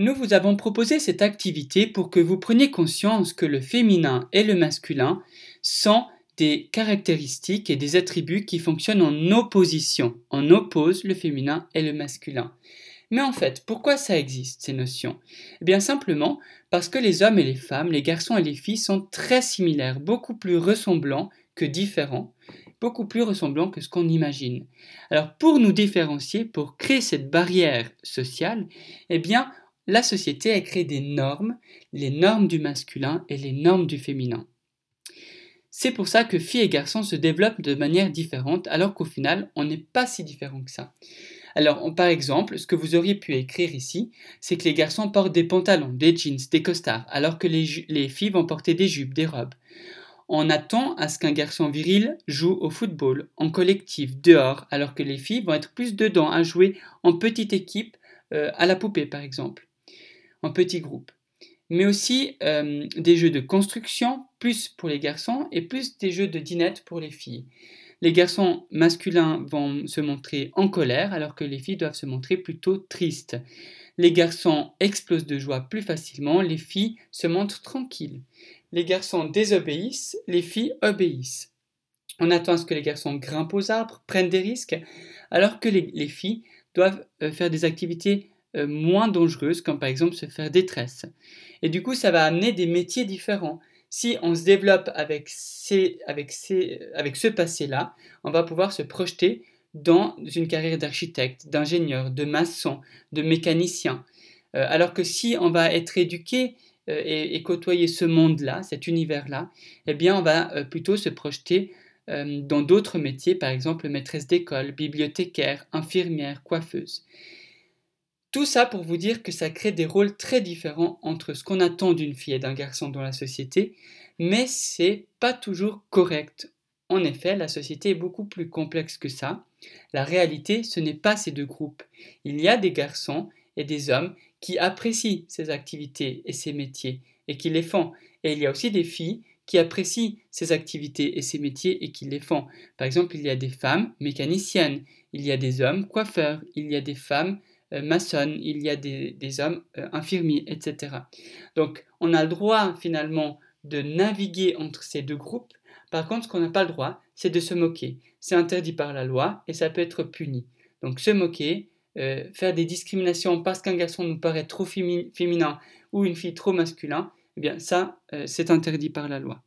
Nous vous avons proposé cette activité pour que vous preniez conscience que le féminin et le masculin sont des caractéristiques et des attributs qui fonctionnent en opposition. On oppose le féminin et le masculin. Mais en fait, pourquoi ça existe, ces notions? Eh bien simplement parce que les hommes et les femmes, les garçons et les filles sont très similaires, beaucoup plus ressemblants que différents, beaucoup plus ressemblants que ce qu'on imagine. Alors pour nous différencier, pour créer cette barrière sociale, eh bien la société a créé des normes, les normes du masculin et les normes du féminin. C'est pour ça que filles et garçons se développent de manière différente, alors qu'au final, on n'est pas si différent que ça. Alors, par exemple, ce que vous auriez pu écrire ici, c'est que les garçons portent des pantalons, des jeans, des costards, alors que les, les filles vont porter des jupes, des robes. On attend à ce qu'un garçon viril joue au football, en collectif, dehors, alors que les filles vont être plus dedans à jouer en petite équipe, euh, à la poupée par exemple, en petit groupe. Mais aussi euh, des jeux de construction, plus pour les garçons, et plus des jeux de dinette pour les filles. Les garçons masculins vont se montrer en colère, alors que les filles doivent se montrer plutôt tristes. Les garçons explosent de joie plus facilement, les filles se montrent tranquilles. Les garçons désobéissent, les filles obéissent. On attend à ce que les garçons grimpent aux arbres, prennent des risques, alors que les, filles doivent euh, faire des activités euh, moins dangereuses, comme par exemple se faire détresse. Et du coup, ça va amener des métiers différents. Si on se développe avec, avec, avec ce passé-là, on va pouvoir se projeter dans une carrière d'architecte, d'ingénieur, de maçon, de mécanicien. Euh, alors que si on va être éduqué euh, et, côtoyer ce monde-là, cet univers-là, eh bien, on va plutôt se projeter dans d'autres métiers, par exemple maîtresse d'école, bibliothécaire, infirmière, coiffeuse. Tout ça pour vous dire que ça crée des rôles très différents entre ce qu'on attend d'une fille et d'un garçon dans la société, mais c'est pas toujours correct. En effet, la société est beaucoup plus complexe que ça. La réalité, ce n'est pas ces deux groupes. Il y a des garçons et des hommes qui apprécient ces activités et ces métiers et qui les font. Et il y a aussi des filles qui apprécient ces activités et ces métiers et qui les font. Par exemple, il y a des femmes mécaniciennes, il y a des hommes coiffeurs, il y a des femmes maçonnes, il y a des, hommes euh, infirmiers, etc. Donc, on a le droit finalement de naviguer entre ces deux groupes. Par contre, ce qu'on n'a pas le droit, c'est de se moquer. C'est interdit par la loi et ça peut être puni. Donc, se moquer, euh, faire des discriminations parce qu'un garçon nous paraît trop féminin ou une fille trop masculin, eh bien ça, euh, c'est interdit par la loi.